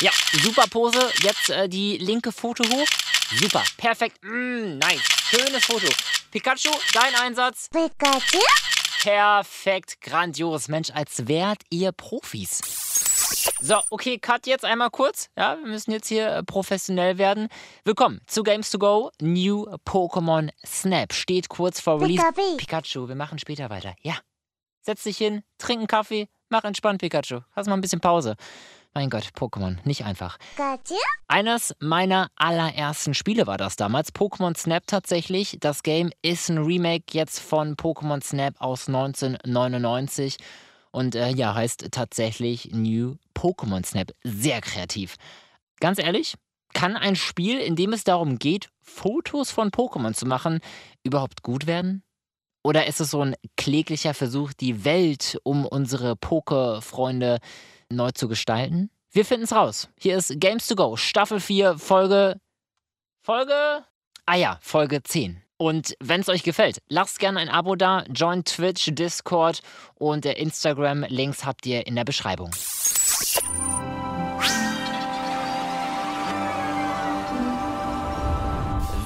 Ja, super Pose. Jetzt äh, die linke Foto hoch. Super, perfekt. Mm, nice. Schönes Foto. Pikachu, dein Einsatz. Pikachu? Perfekt, grandios. Mensch, als wärt ihr Profis. So, okay, Cut jetzt einmal kurz. Ja, wir müssen jetzt hier äh, professionell werden. Willkommen zu Games to Go. New Pokémon Snap steht kurz vor Release. Pikachu. Pikachu, wir machen später weiter. Ja. Setz dich hin, trink einen Kaffee, mach entspannt, Pikachu. Hast mal ein bisschen Pause. Mein Gott, Pokémon, nicht einfach. Eines meiner allerersten Spiele war das damals. Pokémon Snap tatsächlich. Das Game ist ein Remake jetzt von Pokémon Snap aus 1999. Und äh, ja, heißt tatsächlich New Pokémon Snap. Sehr kreativ. Ganz ehrlich, kann ein Spiel, in dem es darum geht, Fotos von Pokémon zu machen, überhaupt gut werden? Oder ist es so ein kläglicher Versuch, die Welt um unsere Poke-Freunde neu zu gestalten? Wir finden es raus. Hier ist Games to Go, Staffel 4, Folge. Folge? Ah ja, Folge 10. Und wenn es euch gefällt, lasst gerne ein Abo da, join Twitch, Discord und der Instagram-Links habt ihr in der Beschreibung.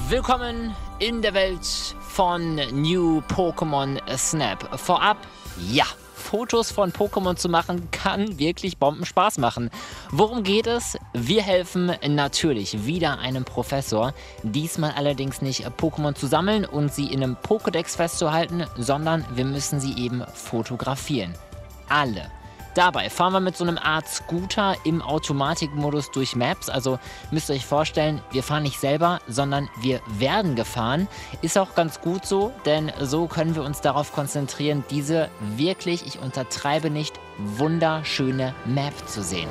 Willkommen in der Welt von New Pokémon Snap. Vorab, ja, Fotos von Pokémon zu machen, kann wirklich Bombenspaß machen. Worum geht es? Wir helfen natürlich wieder einem Professor. Diesmal allerdings nicht Pokémon zu sammeln und sie in einem Pokédex festzuhalten, sondern wir müssen sie eben fotografieren. Alle. Dabei fahren wir mit so einem Art Scooter im Automatikmodus durch Maps. Also müsst ihr euch vorstellen, wir fahren nicht selber, sondern wir werden gefahren. Ist auch ganz gut so, denn so können wir uns darauf konzentrieren, diese wirklich, ich untertreibe nicht, wunderschöne Map zu sehen.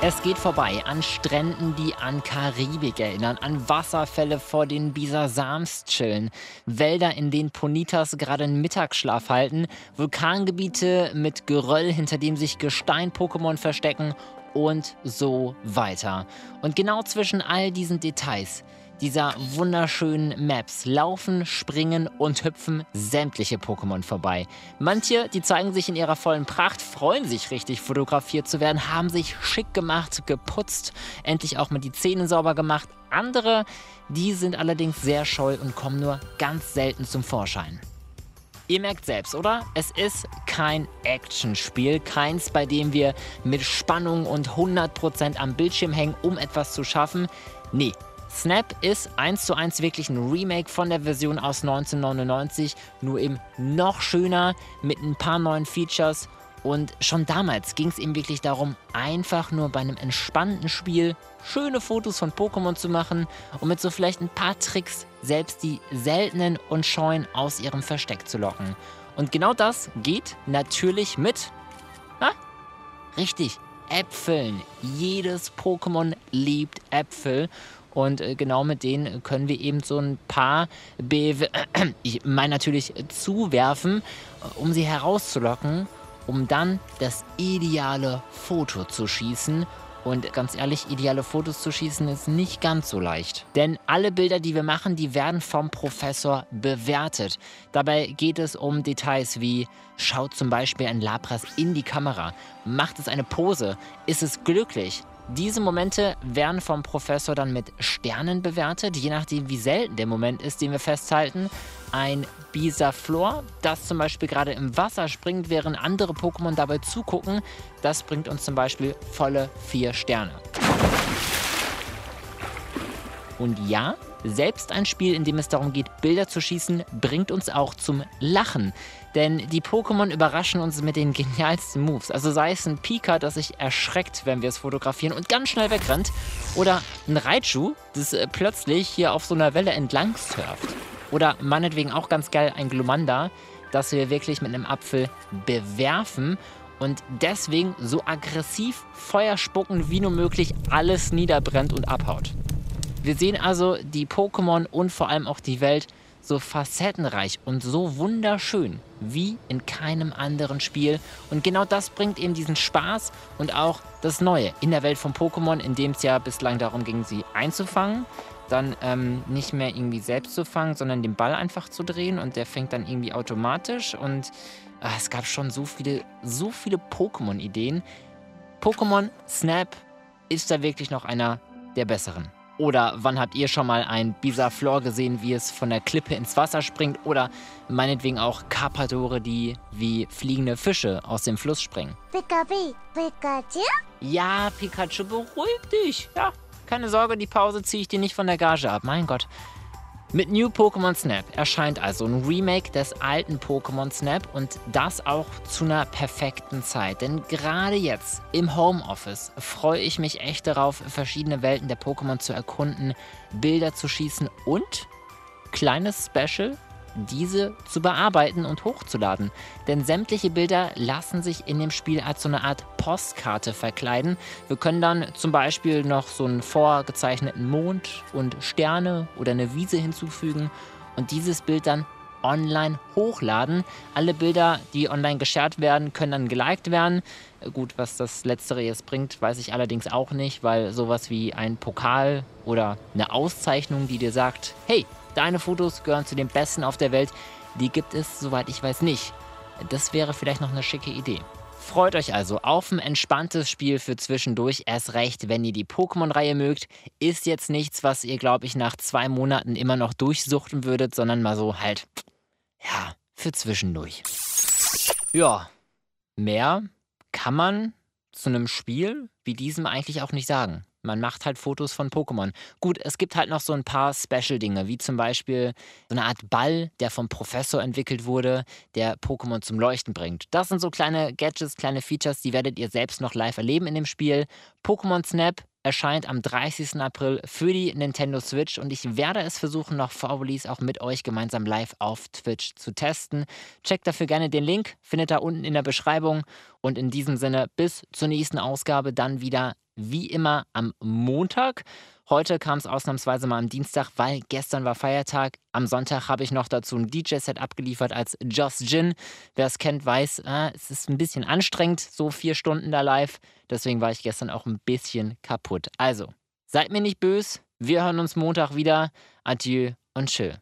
Es geht vorbei an Stränden, die an Karibik erinnern, an Wasserfälle, vor denen Bisasams chillen, Wälder, in denen Ponitas gerade einen Mittagsschlaf halten, Vulkangebiete mit Geröll, hinter dem sich Gestein-Pokémon verstecken und so weiter. Und genau zwischen all diesen Details dieser wunderschönen Maps laufen, springen und hüpfen sämtliche Pokémon vorbei. Manche, die zeigen sich in ihrer vollen Pracht, freuen sich richtig fotografiert zu werden, haben sich schick gemacht, geputzt, endlich auch mal die Zähne sauber gemacht. Andere, die sind allerdings sehr scheu und kommen nur ganz selten zum Vorschein. Ihr merkt selbst, oder? Es ist kein Actionspiel, keins, bei dem wir mit Spannung und 100% am Bildschirm hängen, um etwas zu schaffen. Nee, Snap ist eins zu eins wirklich ein Remake von der Version aus 1999, nur eben noch schöner mit ein paar neuen Features. Und schon damals ging es eben wirklich darum, einfach nur bei einem entspannten Spiel schöne Fotos von Pokémon zu machen und mit so vielleicht ein paar Tricks selbst die seltenen und scheuen aus ihrem Versteck zu locken. Und genau das geht natürlich mit, na, richtig, Äpfeln. Jedes Pokémon liebt Äpfel. Und äh, genau mit denen können wir eben so ein paar, Be ich meine natürlich zuwerfen, äh, um sie herauszulocken, um dann das ideale Foto zu schießen. Und ganz ehrlich, ideale Fotos zu schießen ist nicht ganz so leicht. Denn alle Bilder, die wir machen, die werden vom Professor bewertet. Dabei geht es um Details wie, schaut zum Beispiel ein Lapras in die Kamera, macht es eine Pose, ist es glücklich, diese Momente werden vom Professor dann mit Sternen bewertet, je nachdem, wie selten der Moment ist, den wir festhalten. Ein Bisaflor, das zum Beispiel gerade im Wasser springt, während andere Pokémon dabei zugucken, das bringt uns zum Beispiel volle vier Sterne. Und ja, selbst ein Spiel, in dem es darum geht, Bilder zu schießen, bringt uns auch zum Lachen. Denn die Pokémon überraschen uns mit den genialsten Moves. Also sei es ein Pika, das sich erschreckt, wenn wir es fotografieren und ganz schnell wegrennt. Oder ein Raichu, das äh, plötzlich hier auf so einer Welle entlang surft. Oder meinetwegen auch ganz geil ein Glumanda, das wir wirklich mit einem Apfel bewerfen und deswegen so aggressiv Feuer spucken wie nur möglich alles niederbrennt und abhaut. Wir sehen also die Pokémon und vor allem auch die Welt so facettenreich und so wunderschön wie in keinem anderen Spiel. Und genau das bringt eben diesen Spaß und auch das Neue in der Welt von Pokémon, in dem es ja bislang darum ging, sie einzufangen, dann ähm, nicht mehr irgendwie selbst zu fangen, sondern den Ball einfach zu drehen und der fängt dann irgendwie automatisch. Und ah, es gab schon so viele, so viele Pokémon-Ideen. Pokémon Snap ist da wirklich noch einer der besseren. Oder wann habt ihr schon mal ein Bisaflor gesehen, wie es von der Klippe ins Wasser springt? Oder meinetwegen auch Carpadore, die wie fliegende Fische aus dem Fluss springen. Pikachu, Pikachu? Ja, Pikachu, beruhig dich. Ja, keine Sorge, die Pause ziehe ich dir nicht von der Gage ab. Mein Gott. Mit New Pokémon Snap erscheint also ein Remake des alten Pokémon Snap und das auch zu einer perfekten Zeit. Denn gerade jetzt im Homeoffice freue ich mich echt darauf, verschiedene Welten der Pokémon zu erkunden, Bilder zu schießen und kleines Special diese zu bearbeiten und hochzuladen. Denn sämtliche Bilder lassen sich in dem Spiel als so eine Art Postkarte verkleiden. Wir können dann zum Beispiel noch so einen vorgezeichneten Mond und Sterne oder eine Wiese hinzufügen und dieses Bild dann online hochladen. Alle Bilder, die online geshared werden, können dann geliked werden. Gut, was das Letztere jetzt bringt, weiß ich allerdings auch nicht, weil sowas wie ein Pokal oder eine Auszeichnung, die dir sagt, hey, Deine Fotos gehören zu den besten auf der Welt. Die gibt es, soweit ich weiß, nicht. Das wäre vielleicht noch eine schicke Idee. Freut euch also auf ein entspanntes Spiel für zwischendurch. Erst recht, wenn ihr die Pokémon-Reihe mögt. Ist jetzt nichts, was ihr, glaube ich, nach zwei Monaten immer noch durchsuchten würdet, sondern mal so halt, ja, für zwischendurch. Ja, mehr kann man zu einem Spiel wie diesem eigentlich auch nicht sagen. Man macht halt Fotos von Pokémon. Gut, es gibt halt noch so ein paar Special-Dinge, wie zum Beispiel so eine Art Ball, der vom Professor entwickelt wurde, der Pokémon zum Leuchten bringt. Das sind so kleine Gadgets, kleine Features, die werdet ihr selbst noch live erleben in dem Spiel. Pokémon Snap erscheint am 30. April für die Nintendo Switch und ich werde es versuchen, noch vor Release auch mit euch gemeinsam live auf Twitch zu testen. Checkt dafür gerne den Link, findet da unten in der Beschreibung und in diesem Sinne bis zur nächsten Ausgabe dann wieder wie immer am Montag. Heute kam es ausnahmsweise mal am Dienstag, weil gestern war Feiertag. Am Sonntag habe ich noch dazu ein DJ-Set abgeliefert als Just Gin. Wer es kennt, weiß, äh, es ist ein bisschen anstrengend, so vier Stunden da live. Deswegen war ich gestern auch ein bisschen kaputt. Also, seid mir nicht böse. Wir hören uns Montag wieder. Adieu und chill.